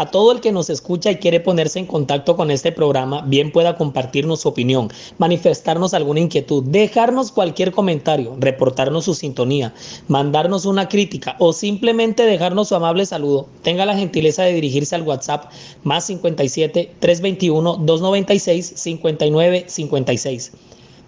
A todo el que nos escucha y quiere ponerse en contacto con este programa, bien pueda compartirnos su opinión, manifestarnos alguna inquietud, dejarnos cualquier comentario, reportarnos su sintonía, mandarnos una crítica o simplemente dejarnos su amable saludo, tenga la gentileza de dirigirse al WhatsApp más 57 321 296 59 56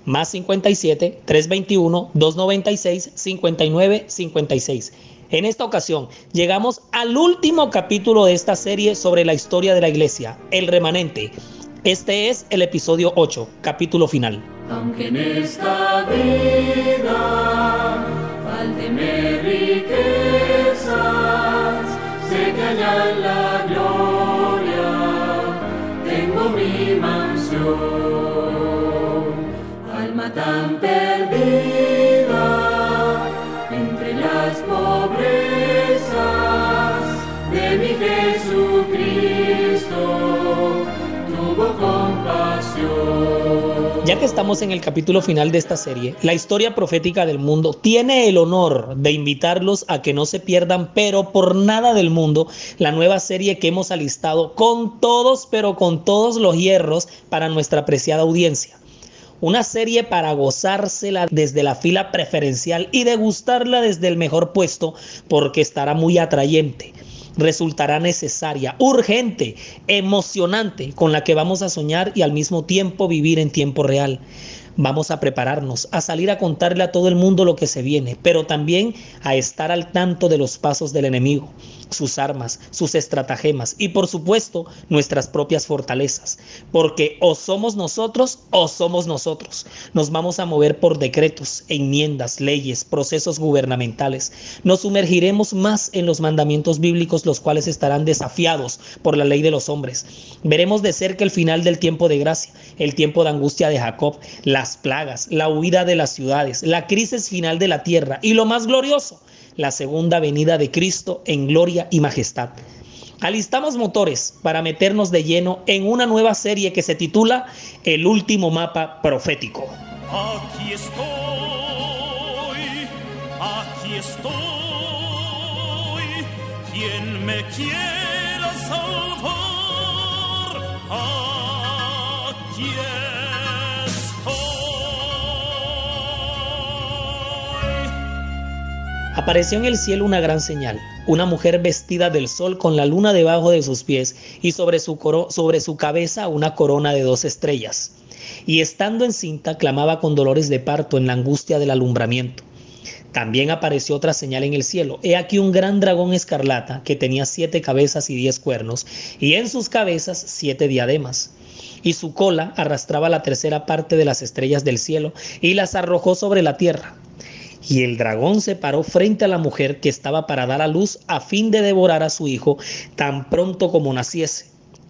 más 57 321 296 59 56 en esta ocasión llegamos al último capítulo de esta serie sobre la historia de la iglesia, el remanente. Este es el episodio 8, capítulo final. Aunque en esta vida riquezas, sé que allá en la gloria tengo mi mansión, alma tan Ya que estamos en el capítulo final de esta serie, la historia profética del mundo tiene el honor de invitarlos a que no se pierdan, pero por nada del mundo, la nueva serie que hemos alistado con todos, pero con todos los hierros para nuestra apreciada audiencia. Una serie para gozársela desde la fila preferencial y degustarla desde el mejor puesto porque estará muy atrayente resultará necesaria, urgente, emocionante, con la que vamos a soñar y al mismo tiempo vivir en tiempo real. Vamos a prepararnos, a salir a contarle a todo el mundo lo que se viene, pero también a estar al tanto de los pasos del enemigo sus armas, sus estratagemas y por supuesto nuestras propias fortalezas, porque o somos nosotros o somos nosotros. Nos vamos a mover por decretos, enmiendas, leyes, procesos gubernamentales. Nos sumergiremos más en los mandamientos bíblicos, los cuales estarán desafiados por la ley de los hombres. Veremos de cerca el final del tiempo de gracia, el tiempo de angustia de Jacob, las plagas, la huida de las ciudades, la crisis final de la tierra y lo más glorioso, la segunda venida de Cristo en gloria y majestad. Alistamos motores para meternos de lleno en una nueva serie que se titula El último mapa profético. Aquí estoy, aquí estoy, quien me quiera salvar. Apareció en el cielo una gran señal, una mujer vestida del sol con la luna debajo de sus pies y sobre su, sobre su cabeza una corona de dos estrellas. Y estando encinta clamaba con dolores de parto en la angustia del alumbramiento. También apareció otra señal en el cielo. He aquí un gran dragón escarlata que tenía siete cabezas y diez cuernos, y en sus cabezas siete diademas. Y su cola arrastraba la tercera parte de las estrellas del cielo y las arrojó sobre la tierra. Y el dragón se paró frente a la mujer que estaba para dar a luz a fin de devorar a su hijo tan pronto como naciese.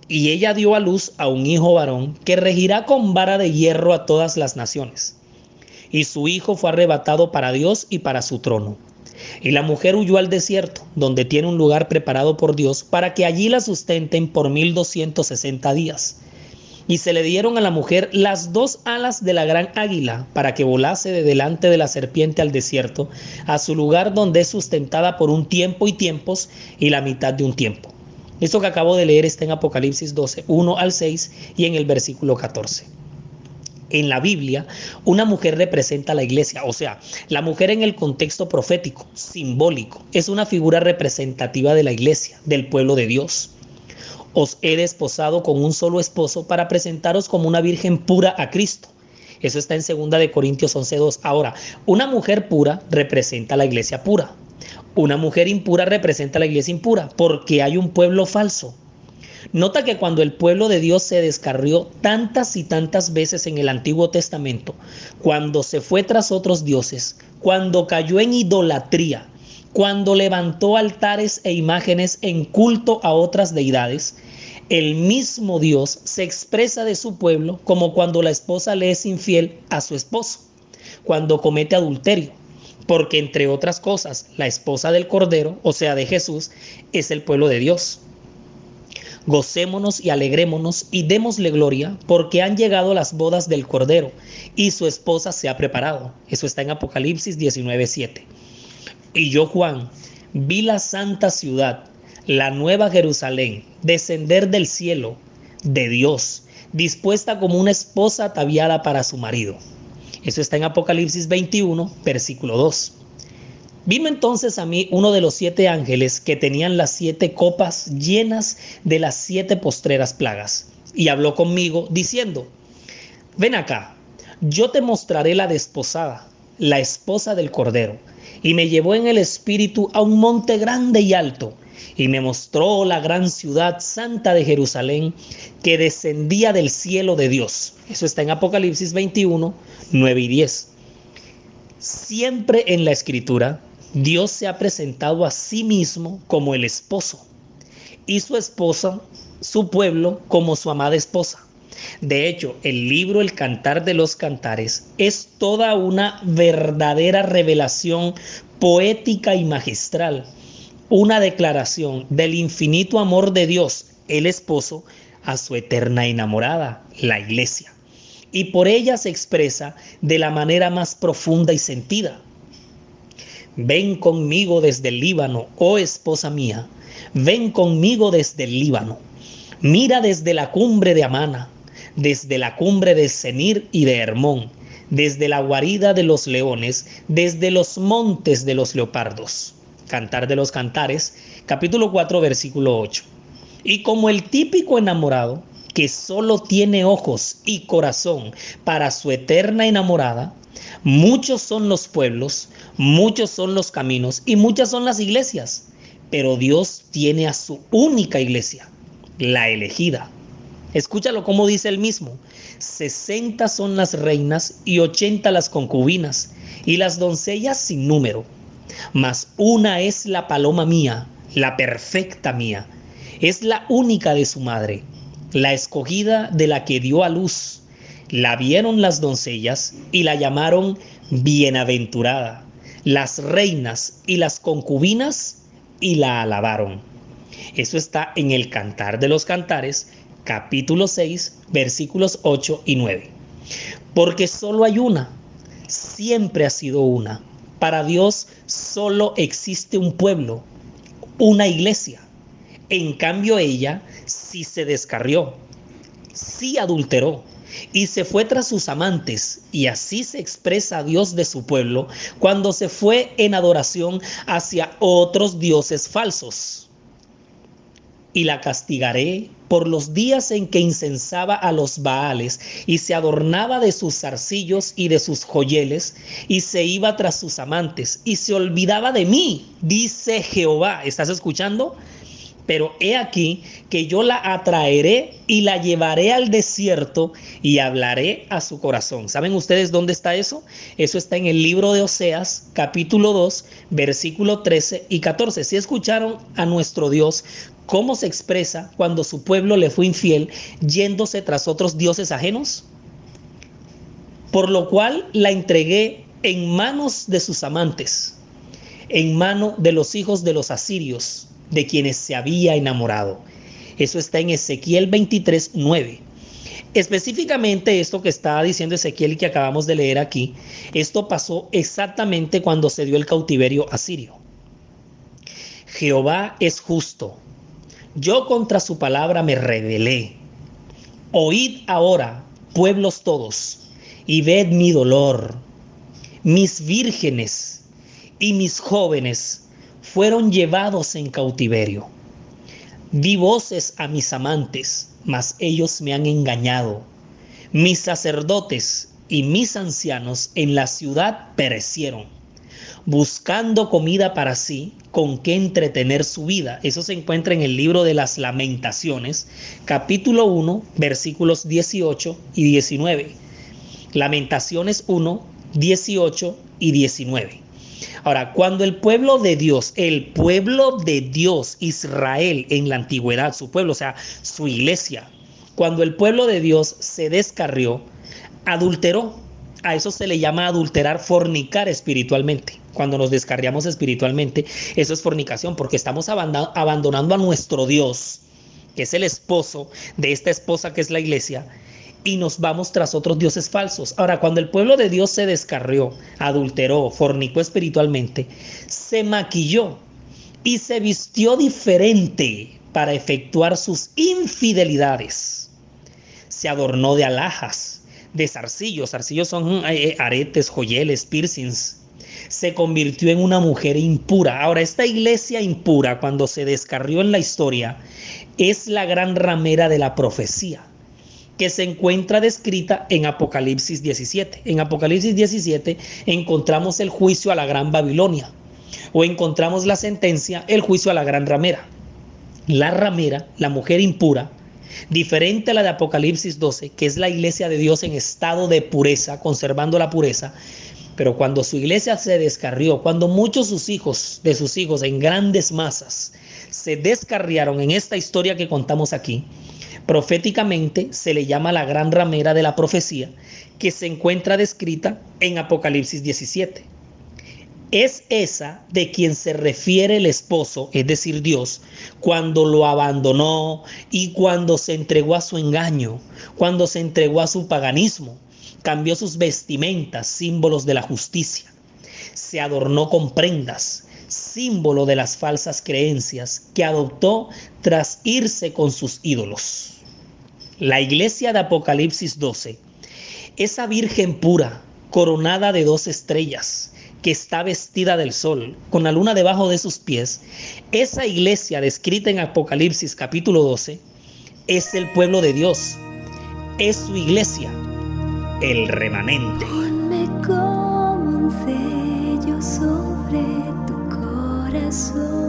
Y ella dio a luz a un hijo varón que regirá con vara de hierro a todas las naciones. Y su hijo fue arrebatado para Dios y para su trono. Y la mujer huyó al desierto, donde tiene un lugar preparado por Dios para que allí la sustenten por mil doscientos sesenta días y se le dieron a la mujer las dos alas de la gran águila para que volase de delante de la serpiente al desierto, a su lugar donde es sustentada por un tiempo y tiempos y la mitad de un tiempo. Esto que acabo de leer está en Apocalipsis 12, 1 al 6 y en el versículo 14 en la Biblia, una mujer representa a la iglesia, o sea, la mujer en el contexto profético, simbólico, es una figura representativa de la iglesia, del pueblo de Dios os he desposado con un solo esposo para presentaros como una virgen pura a Cristo. Eso está en 2 de Corintios 11:2. Ahora, una mujer pura representa a la iglesia pura. Una mujer impura representa a la iglesia impura, porque hay un pueblo falso. Nota que cuando el pueblo de Dios se descarrió tantas y tantas veces en el Antiguo Testamento, cuando se fue tras otros dioses, cuando cayó en idolatría, cuando levantó altares e imágenes en culto a otras deidades, el mismo Dios se expresa de su pueblo como cuando la esposa le es infiel a su esposo, cuando comete adulterio, porque entre otras cosas, la esposa del Cordero, o sea, de Jesús, es el pueblo de Dios. Gocémonos y alegrémonos y démosle gloria, porque han llegado las bodas del Cordero y su esposa se ha preparado. Eso está en Apocalipsis 19:7. Y yo, Juan, vi la santa ciudad, la nueva Jerusalén, descender del cielo de Dios, dispuesta como una esposa ataviada para su marido. Eso está en Apocalipsis 21, versículo 2. Vino entonces a mí uno de los siete ángeles que tenían las siete copas llenas de las siete postreras plagas, y habló conmigo diciendo, ven acá, yo te mostraré la desposada, la esposa del Cordero. Y me llevó en el espíritu a un monte grande y alto, y me mostró la gran ciudad santa de Jerusalén que descendía del cielo de Dios. Eso está en Apocalipsis 21, 9 y 10. Siempre en la escritura, Dios se ha presentado a sí mismo como el esposo y su esposa, su pueblo, como su amada esposa. De hecho, el libro El Cantar de los Cantares es toda una verdadera revelación poética y magistral, una declaración del infinito amor de Dios, el esposo, a su eterna enamorada, la iglesia. Y por ella se expresa de la manera más profunda y sentida. Ven conmigo desde el Líbano, oh esposa mía, ven conmigo desde el Líbano. Mira desde la cumbre de Amana, desde la cumbre de Senir y de Hermón, desde la guarida de los leones, desde los montes de los leopardos. Cantar de los Cantares, capítulo 4, versículo 8. Y como el típico enamorado, que solo tiene ojos y corazón para su eterna enamorada, muchos son los pueblos, muchos son los caminos y muchas son las iglesias, pero Dios tiene a su única iglesia, la elegida. Escúchalo como dice él mismo. 60 son las reinas y 80 las concubinas, y las doncellas sin número. Mas una es la paloma mía, la perfecta mía. Es la única de su madre, la escogida de la que dio a luz. La vieron las doncellas y la llamaron bienaventurada. Las reinas y las concubinas y la alabaron. Eso está en el Cantar de los Cantares, capítulo 6, versículos 8 y 9. Porque solo hay una, siempre ha sido una. Para Dios solo existe un pueblo, una iglesia. En cambio ella sí se descarrió, sí adulteró y se fue tras sus amantes. Y así se expresa Dios de su pueblo cuando se fue en adoración hacia otros dioses falsos y la castigaré por los días en que incensaba a los Baales y se adornaba de sus zarcillos y de sus joyeles y se iba tras sus amantes y se olvidaba de mí, dice Jehová. ¿Estás escuchando? Pero he aquí que yo la atraeré y la llevaré al desierto y hablaré a su corazón. ¿Saben ustedes dónde está eso? Eso está en el libro de Oseas, capítulo 2, versículo 13 y 14. Si escucharon a nuestro Dios cómo se expresa cuando su pueblo le fue infiel yéndose tras otros dioses ajenos? Por lo cual la entregué en manos de sus amantes, en mano de los hijos de los asirios, de quienes se había enamorado. Eso está en Ezequiel 23, 9. Específicamente esto que está diciendo Ezequiel y que acabamos de leer aquí, esto pasó exactamente cuando se dio el cautiverio asirio. Jehová es justo, yo contra su palabra me rebelé. Oíd ahora, pueblos todos, y ved mi dolor. Mis vírgenes y mis jóvenes fueron llevados en cautiverio. Di voces a mis amantes, mas ellos me han engañado. Mis sacerdotes y mis ancianos en la ciudad perecieron buscando comida para sí, con qué entretener su vida. Eso se encuentra en el libro de las lamentaciones, capítulo 1, versículos 18 y 19. Lamentaciones 1, 18 y 19. Ahora, cuando el pueblo de Dios, el pueblo de Dios, Israel en la antigüedad, su pueblo, o sea, su iglesia, cuando el pueblo de Dios se descarrió, adulteró, A eso se le llama adulterar, fornicar espiritualmente. Cuando nos descarriamos espiritualmente, eso es fornicación, porque estamos abandonando a nuestro Dios, que es el esposo de esta esposa que es la iglesia, y nos vamos tras otros dioses falsos. Ahora, cuando el pueblo de Dios se descarrió, adulteró, fornicó espiritualmente, se maquilló y se vistió diferente para efectuar sus infidelidades. Se adornó de alhajas, de zarcillos. Zarcillos son eh, eh, aretes, joyeles, piercings. Se convirtió en una mujer impura. Ahora, esta iglesia impura, cuando se descarrió en la historia, es la gran ramera de la profecía que se encuentra descrita en Apocalipsis 17. En Apocalipsis 17 encontramos el juicio a la gran Babilonia o encontramos la sentencia, el juicio a la gran ramera. La ramera, la mujer impura, diferente a la de Apocalipsis 12, que es la iglesia de Dios en estado de pureza, conservando la pureza, pero cuando su iglesia se descarrió, cuando muchos sus hijos, de sus hijos en grandes masas, se descarriaron en esta historia que contamos aquí, Proféticamente se le llama la gran ramera de la profecía que se encuentra descrita en Apocalipsis 17. Es esa de quien se refiere el esposo, es decir, Dios, cuando lo abandonó y cuando se entregó a su engaño, cuando se entregó a su paganismo, cambió sus vestimentas, símbolos de la justicia, se adornó con prendas, símbolo de las falsas creencias que adoptó tras irse con sus ídolos. La iglesia de Apocalipsis 12, esa virgen pura, coronada de dos estrellas, que está vestida del sol, con la luna debajo de sus pies, esa iglesia descrita en Apocalipsis capítulo 12, es el pueblo de Dios, es su iglesia, el remanente. Ponme como un sello sobre tu corazón.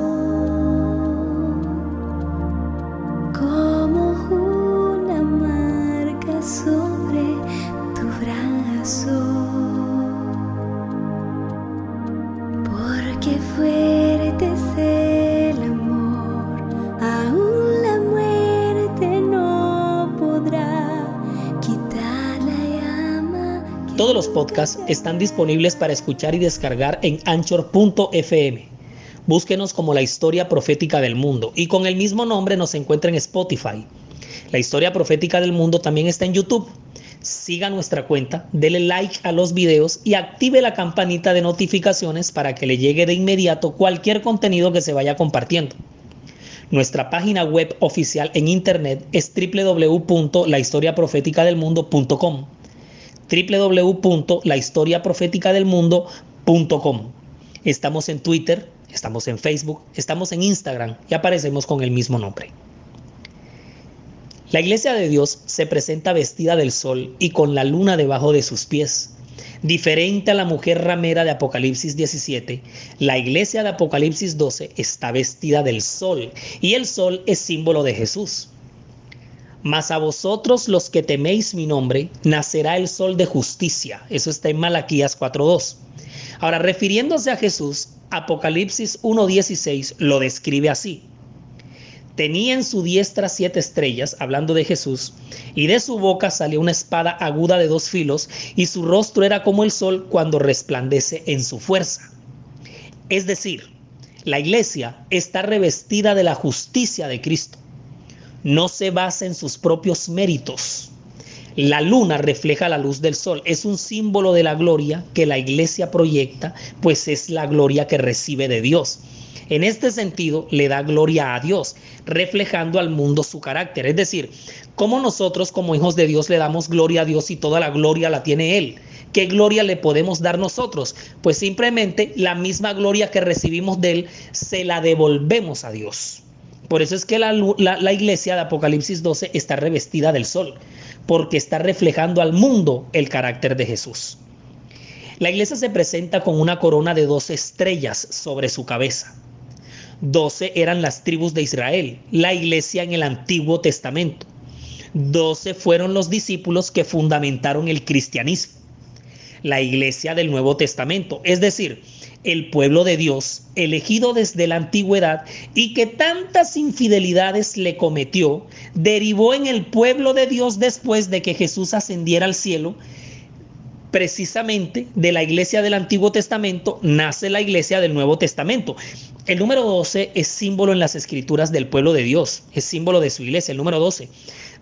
Los podcasts están disponibles para escuchar y descargar en anchor.fm. Búsquenos como la historia profética del mundo y con el mismo nombre nos encuentra en Spotify. La historia profética del mundo también está en YouTube. Siga nuestra cuenta, dele like a los videos y active la campanita de notificaciones para que le llegue de inmediato cualquier contenido que se vaya compartiendo. Nuestra página web oficial en internet es www.lahistoriaprofeticadelmundo.com www.lahistoriaprofeticadelmundo.com. Estamos en Twitter, estamos en Facebook, estamos en Instagram y aparecemos con el mismo nombre. La iglesia de Dios se presenta vestida del sol y con la luna debajo de sus pies. Diferente a la mujer ramera de Apocalipsis 17, la iglesia de Apocalipsis 12 está vestida del sol y el sol es símbolo de Jesús. Mas a vosotros los que teméis mi nombre, nacerá el sol de justicia. Eso está en Malaquías 4.2. Ahora, refiriéndose a Jesús, Apocalipsis 1.16 lo describe así. Tenía en su diestra siete estrellas, hablando de Jesús, y de su boca salió una espada aguda de dos filos, y su rostro era como el sol cuando resplandece en su fuerza. Es decir, la iglesia está revestida de la justicia de Cristo no se basa en sus propios méritos. La luna refleja la luz del sol, es un símbolo de la gloria que la iglesia proyecta, pues es la gloria que recibe de Dios. En este sentido, le da gloria a Dios, reflejando al mundo su carácter. Es decir, como nosotros como hijos de Dios le damos gloria a Dios y toda la gloria la tiene Él. ¿Qué gloria le podemos dar nosotros? Pues simplemente la misma gloria que recibimos de Él se la devolvemos a Dios. Por eso es que la, iglesia de Apocalipsis 12 está revestida del sol, porque está reflejando al mundo el carácter de Jesús. La iglesia se presenta con una corona de 12 estrellas sobre su cabeza. 12 eran las tribus de Israel, la iglesia en el Antiguo Testamento. 12 fueron los discípulos que fundamentaron el cristianismo, la iglesia del Nuevo Testamento. Es decir, el pueblo de Dios, elegido desde la antigüedad y que tantas infidelidades le cometió, derivó en el pueblo de Dios después de que Jesús ascendiera al cielo precisamente de la iglesia del Antiguo Testamento nace la iglesia del Nuevo Testamento. El número 12 es símbolo en las escrituras del pueblo de Dios, es símbolo de su iglesia, el número 12.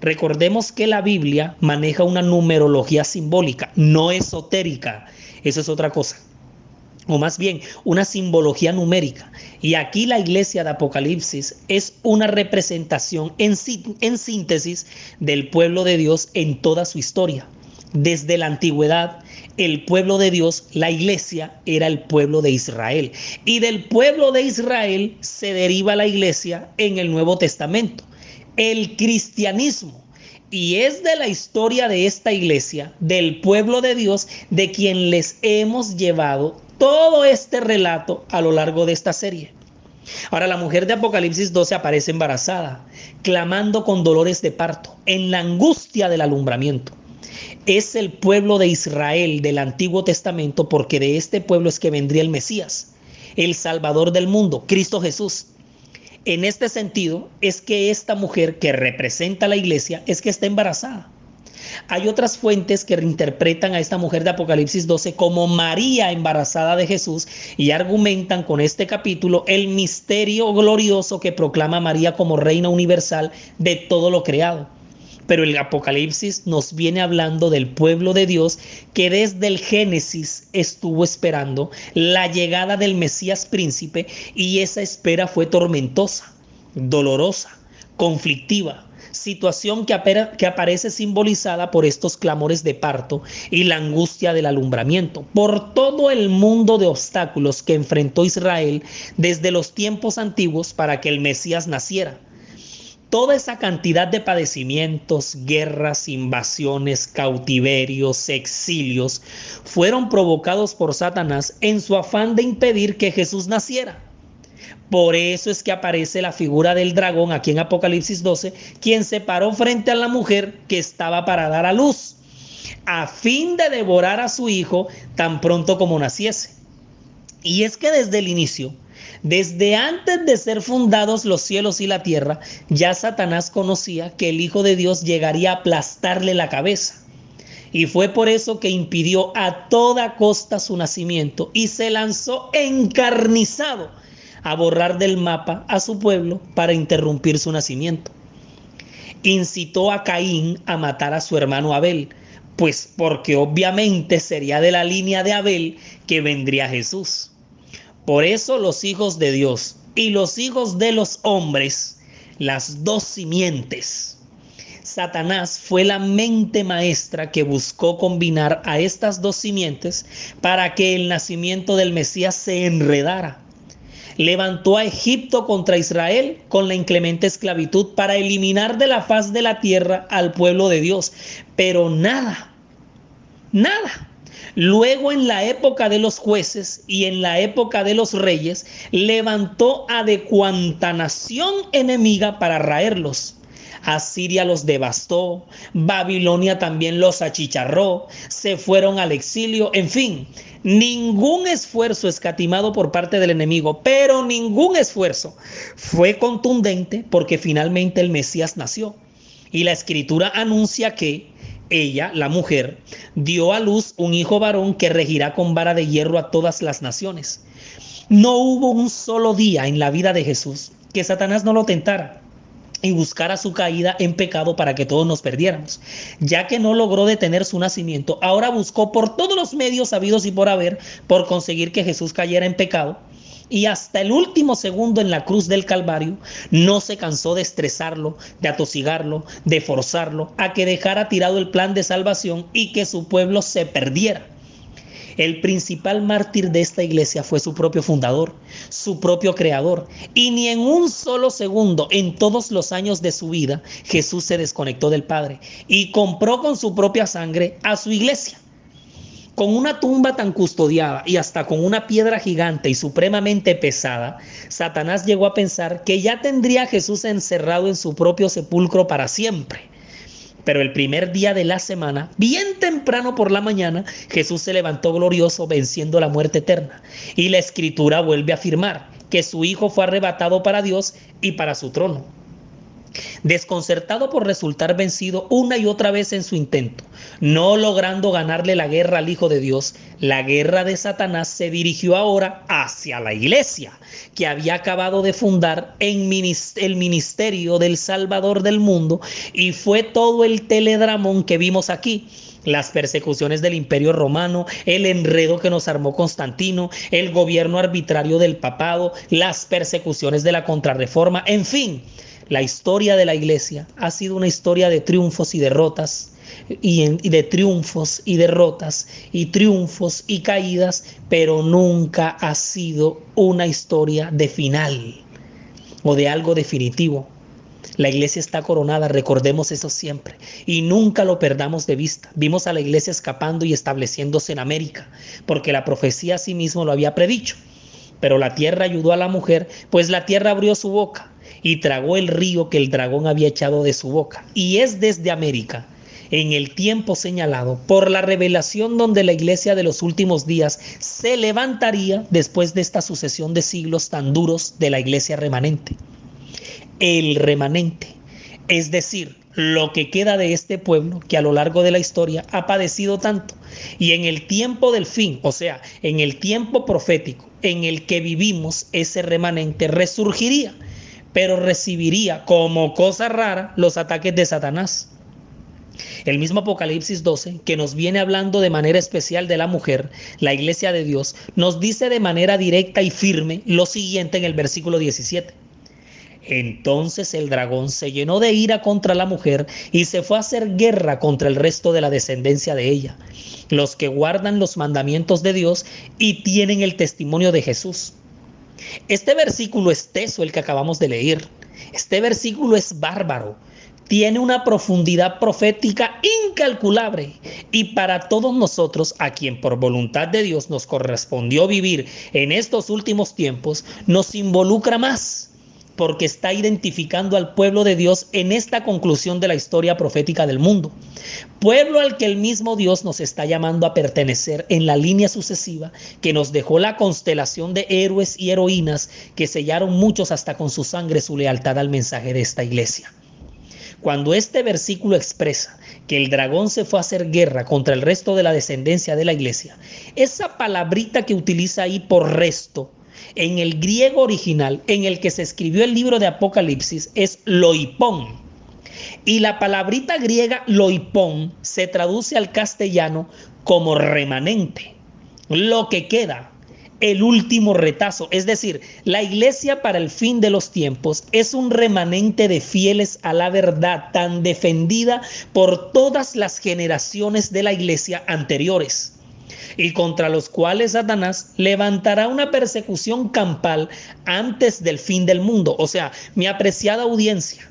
Recordemos que la Biblia maneja una numerología simbólica, no esotérica, eso es otra cosa o más bien una simbología numérica. Y aquí la iglesia de Apocalipsis es una representación en, en, síntesis del pueblo de Dios en toda su historia. Desde la antigüedad, el pueblo de Dios, la iglesia, era el pueblo de Israel. Y del pueblo de Israel se deriva la iglesia en el Nuevo Testamento. El cristianismo. Y es de la historia de esta iglesia, del pueblo de Dios, de quien les hemos llevado todo este relato a lo largo de esta serie. Ahora la mujer de Apocalipsis 12 aparece embarazada, clamando con dolores de parto, en la angustia del alumbramiento es el pueblo de Israel del Antiguo Testamento porque de este pueblo es que vendría el Mesías, el Salvador del mundo, Cristo Jesús. En este sentido es que esta mujer que representa a la iglesia es que está embarazada. Hay otras fuentes que reinterpretan a esta mujer de Apocalipsis 12 como María embarazada de Jesús y argumentan con este capítulo el misterio glorioso que proclama María como reina universal de todo lo creado. Pero el Apocalipsis nos viene hablando del pueblo de Dios que desde el Génesis estuvo esperando la llegada del Mesías príncipe y esa espera fue tormentosa, dolorosa, conflictiva, situación que, que, aparece simbolizada por estos clamores de parto y la angustia del alumbramiento, por todo el mundo de obstáculos que enfrentó Israel desde los tiempos antiguos para que el Mesías naciera toda esa cantidad de padecimientos, guerras, invasiones, cautiverios, exilios, fueron provocados por Satanás en su afán de impedir que Jesús naciera. Por eso es que aparece la figura del dragón aquí en Apocalipsis 12, quien se paró frente a la mujer que estaba para dar a luz, a fin de devorar a su hijo tan pronto como naciese. Y es que desde el inicio, desde antes de ser fundados los cielos y la tierra, ya Satanás conocía que el Hijo de Dios llegaría a aplastarle la cabeza. Y fue por eso que impidió a toda costa su nacimiento y se lanzó encarnizado a borrar del mapa a su pueblo para interrumpir su nacimiento. Incitó a Caín a matar a su hermano Abel, pues porque obviamente sería de la línea de Abel que vendría Jesús. Por eso los hijos de Dios y los hijos de los hombres, las dos simientes. Satanás fue la mente maestra que buscó combinar a estas dos simientes para que el nacimiento del Mesías se enredara. Levantó a Egipto contra Israel con la inclemente esclavitud para eliminar de la faz de la tierra al pueblo de Dios. Pero nada, nada Luego en la época de los jueces y en la época de los reyes, levantó a de nación enemiga para raerlos. Asiria los devastó, Babilonia también los achicharró, se fueron al exilio, en fin, ningún esfuerzo escatimado por parte del enemigo, pero ningún esfuerzo fue contundente porque finalmente el Mesías nació. Y la escritura anuncia que ella, la mujer, dio a luz un hijo varón que regirá con vara de hierro a todas las naciones. No hubo un solo día en la vida de Jesús que Satanás no lo tentara y buscara su caída en pecado para que todos nos perdiéramos. Ya que no logró detener su nacimiento, ahora buscó por todos los medios habidos y por haber por conseguir que Jesús cayera en pecado y hasta el último segundo en la cruz del Calvario no se cansó de estresarlo, de atosigarlo, de forzarlo a que dejara tirado el plan de salvación y que su pueblo se perdiera. El principal mártir de esta iglesia fue su propio fundador, su propio creador. Y ni en un solo segundo en todos los años de su vida Jesús se desconectó del Padre y compró con su propia sangre a su iglesia. Con una tumba tan custodiada y hasta con una piedra gigante y supremamente pesada, Satanás llegó a pensar que ya tendría a Jesús encerrado en su propio sepulcro para siempre. Pero el primer día de la semana, bien temprano por la mañana, Jesús se levantó glorioso venciendo la muerte eterna. Y la escritura vuelve a afirmar que su Hijo fue arrebatado para Dios y para su trono. Desconcertado por resultar vencido una y otra vez en su intento, no logrando ganarle la guerra al Hijo de Dios, la guerra de Satanás se dirigió ahora hacia la iglesia, que había acabado de fundar en el ministerio del Salvador del mundo, y fue todo el teledramón que vimos aquí. Las persecuciones del imperio romano, el enredo que nos armó Constantino, el gobierno arbitrario del papado, las persecuciones de la contrarreforma, en fin, la historia de la iglesia ha sido una historia de triunfos y derrotas, y, de triunfos y derrotas, y triunfos y caídas, pero nunca ha sido una historia de final o de algo definitivo. La iglesia está coronada, recordemos eso siempre, y nunca lo perdamos de vista. Vimos a la iglesia escapando y estableciéndose en América, porque la profecía a sí mismo lo había predicho. Pero la tierra ayudó a la mujer, pues la tierra abrió su boca y tragó el río que el dragón había echado de su boca. Y es desde América, en el tiempo señalado, por la revelación donde la iglesia de los últimos días se levantaría después de esta sucesión de siglos tan duros de la iglesia remanente. El remanente, es decir, lo que queda de este pueblo que a lo largo de la historia ha padecido tanto. Y en el tiempo del fin, o sea, en el tiempo profético en el que vivimos, ese remanente resurgiría pero recibiría como cosa rara los ataques de Satanás. El mismo Apocalipsis 12, que nos viene hablando de manera especial de la mujer, la iglesia de Dios, nos dice de manera directa y firme lo siguiente en el versículo 17. Entonces el dragón se llenó de ira contra la mujer y se fue a hacer guerra contra el resto de la descendencia de ella, los que guardan los mandamientos de Dios y tienen el testimonio de Jesús. Este versículo es teso, el que acabamos de leer. Este versículo es bárbaro. Tiene una profundidad profética incalculable. Y para todos nosotros, a quien por voluntad de Dios nos correspondió vivir en estos últimos tiempos, nos involucra más porque está identificando al pueblo de Dios en esta conclusión de la historia profética del mundo. Pueblo al que el mismo Dios nos está llamando a pertenecer en la línea sucesiva que nos dejó la constelación de héroes y heroínas que sellaron muchos hasta con su sangre su lealtad al mensaje de esta iglesia. Cuando este versículo expresa que el dragón se fue a hacer guerra contra el resto de la descendencia de la iglesia, esa palabrita que utiliza ahí por resto, en el griego original en el que se escribió el libro de Apocalipsis es loipón. Y la palabrita griega loipón se traduce al castellano como remanente, lo que queda, el último retazo. Es decir, la iglesia para el fin de los tiempos es un remanente de fieles a la verdad tan defendida por todas las generaciones de la iglesia anteriores y contra los cuales Satanás levantará una persecución campal antes del fin del mundo. O sea, mi apreciada audiencia,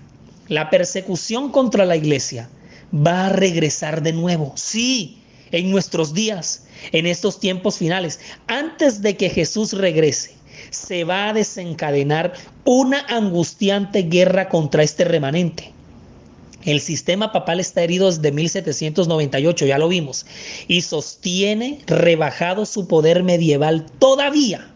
la persecución contra la iglesia va a regresar de nuevo. Sí, en nuestros días, en estos tiempos finales, antes de que Jesús regrese se va a desencadenar una angustiante guerra contra este remanente. El sistema papal está herido desde 1798, ya lo vimos, y sostiene rebajado su poder medieval todavía.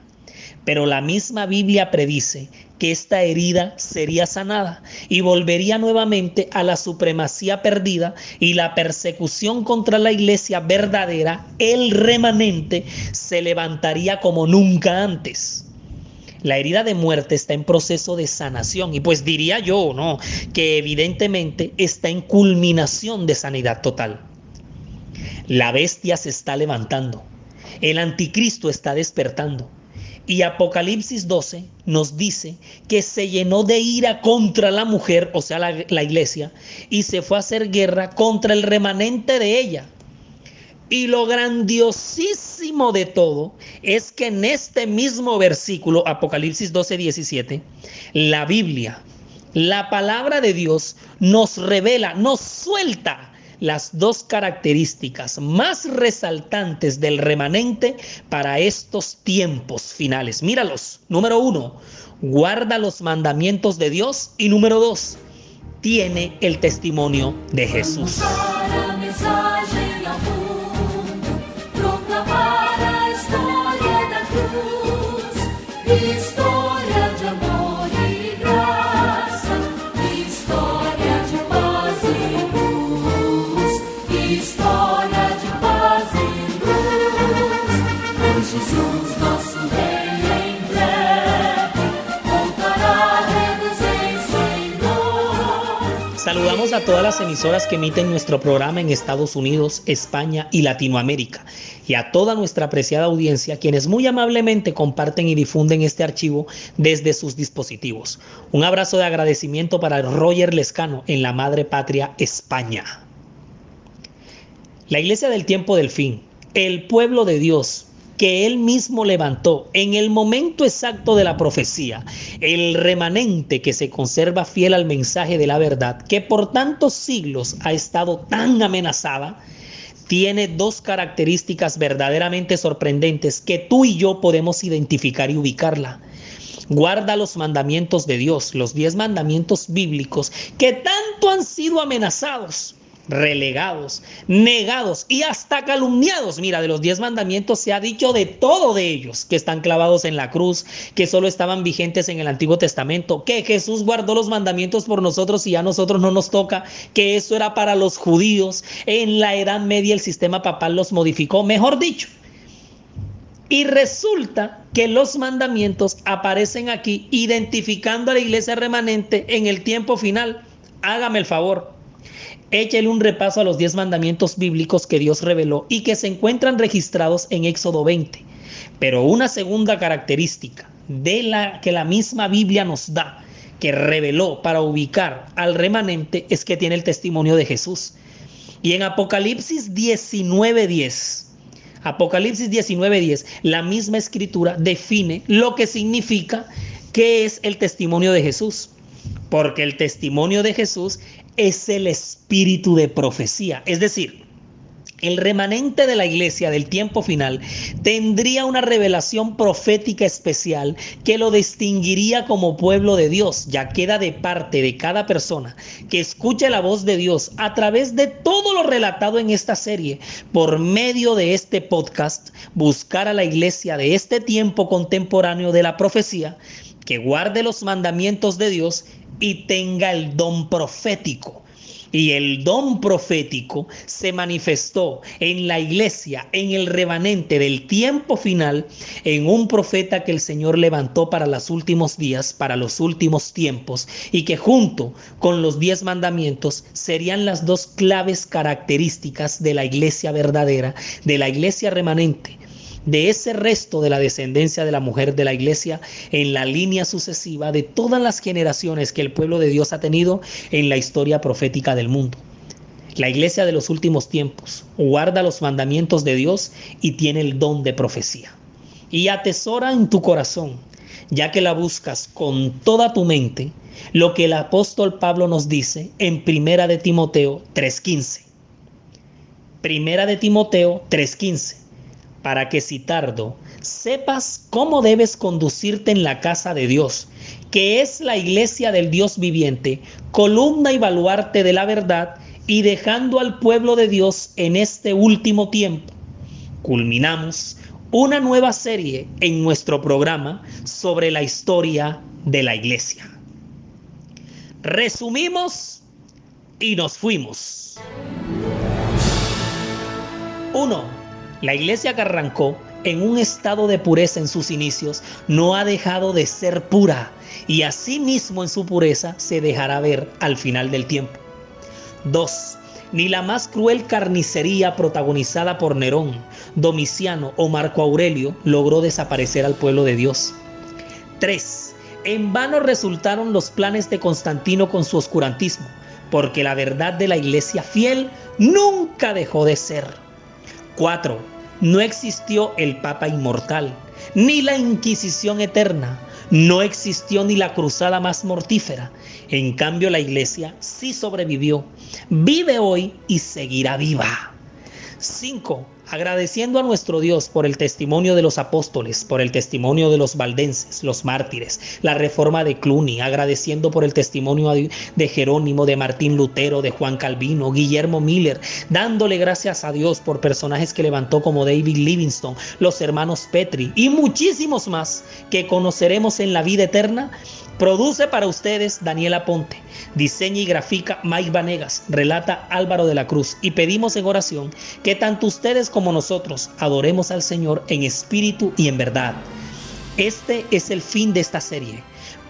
Pero la misma Biblia predice que esta herida sería sanada y volvería nuevamente a la supremacía perdida y la persecución contra la iglesia verdadera, el remanente, se levantaría como nunca antes. La herida de muerte está en proceso de sanación y pues diría yo, ¿no? Que evidentemente está en culminación de sanidad total. La bestia se está levantando. El anticristo está despertando. Y Apocalipsis 12 nos dice que se llenó de ira contra la mujer, o sea, la, la, iglesia, y se fue a hacer guerra contra el remanente de ella, y lo grandiosísimo de todo es que en este mismo versículo, Apocalipsis 12, 17, la Biblia, la palabra de Dios nos revela, nos suelta las dos características más resaltantes del remanente para estos tiempos finales. Míralos. Número uno, guarda los mandamientos de Dios. Y número dos, tiene el testimonio de Jesús. Saludamos a todas las emisoras que emiten nuestro programa en Estados Unidos, España y Latinoamérica, y a toda nuestra apreciada audiencia, quienes muy amablemente comparten y difunden este archivo desde sus dispositivos. Un abrazo de agradecimiento para Roger Lescano en la madre patria España. La iglesia del tiempo del fin, el pueblo de Dios, que él mismo levantó en el momento exacto de la profecía, el remanente que se conserva fiel al mensaje de la verdad, que por tantos siglos ha estado tan amenazada, tiene dos características verdaderamente sorprendentes que tú y yo podemos identificar y ubicarla. Guarda los mandamientos de Dios, los diez mandamientos bíblicos, que tanto han sido amenazados relegados, negados y hasta calumniados. Mira, de los diez mandamientos se ha dicho de todo de ellos, que están clavados en la cruz, que solo estaban vigentes en el Antiguo Testamento, que Jesús guardó los mandamientos por nosotros y a nosotros no nos toca, que eso era para los judíos. En la Edad Media el sistema papal los modificó, mejor dicho. Y resulta que los mandamientos aparecen aquí identificando a la iglesia remanente en el tiempo final. Hágame el favor, Échale un repaso a los diez mandamientos bíblicos que Dios reveló y que se encuentran registrados en Éxodo 20. Pero una segunda característica de la que la misma Biblia nos da, que reveló para ubicar al remanente, es que tiene el testimonio de Jesús. Y en Apocalipsis 19:10, Apocalipsis 19:10, la misma escritura define lo que significa que es el testimonio de Jesús. Porque el testimonio de Jesús es el espíritu de profecía. Es decir, el remanente de la iglesia del tiempo final tendría una revelación profética especial que lo distinguiría como pueblo de Dios. Ya queda de parte de cada persona que escuche la voz de Dios a través de todo lo relatado en esta serie, por medio de este podcast, buscar a la iglesia de este tiempo contemporáneo de la profecía que guarde los mandamientos de Dios y tenga el don profético. Y el don profético se manifestó en la iglesia, en el remanente del tiempo final, en un profeta que el Señor levantó para los últimos días, para los últimos tiempos, y que junto con los diez mandamientos serían las dos claves características de la iglesia verdadera, de la iglesia remanente, de ese resto de la descendencia de la mujer de la iglesia en la línea sucesiva de todas las generaciones que el pueblo de Dios ha tenido en la historia profética del mundo. La iglesia de los últimos tiempos guarda los mandamientos de Dios y tiene el don de profecía. Y atesora en tu corazón, ya que la buscas con toda tu mente, lo que el apóstol Pablo nos dice en Primera de Timoteo 3:15. Primera de Timoteo 3:15 para que si tardo, sepas cómo debes conducirte en la casa de Dios, que es la iglesia del Dios viviente, columna y baluarte de la verdad, y dejando al pueblo de Dios en este último tiempo. Culminamos una nueva serie en nuestro programa sobre la historia de la iglesia. Resumimos y nos fuimos. 1 la iglesia que arrancó en un estado de pureza en sus inicios no ha dejado de ser pura y asimismo en su pureza se dejará ver al final del tiempo. 2. Ni la más cruel carnicería protagonizada por Nerón, Domiciano o Marco Aurelio logró desaparecer al pueblo de Dios. 3. En vano resultaron los planes de Constantino con su oscurantismo, porque la verdad de la iglesia fiel nunca dejó de ser. 4 no existió el Papa inmortal, ni la Inquisición eterna, no existió ni la cruzada más mortífera. En cambio, la iglesia sí sobrevivió, vive hoy y seguirá viva. 5 agradeciendo a nuestro Dios por el testimonio de los apóstoles, por el testimonio de los valdenses, los mártires, la reforma de Cluny, agradeciendo por el testimonio de Jerónimo, de Martín Lutero, de Juan Calvino, Guillermo Miller, dándole gracias a Dios por personajes que levantó como David Livingstone, los hermanos Petri y muchísimos más que conoceremos en la vida eterna. Produce para ustedes Daniela Ponte, diseña y grafica Mike Vanegas, relata Álvaro de la Cruz y pedimos en oración que tanto ustedes como nosotros adoremos al Señor en espíritu y en verdad. Este es el fin de esta serie.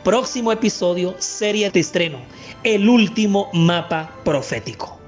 Próximo episodio, serie de estreno, el último mapa profético.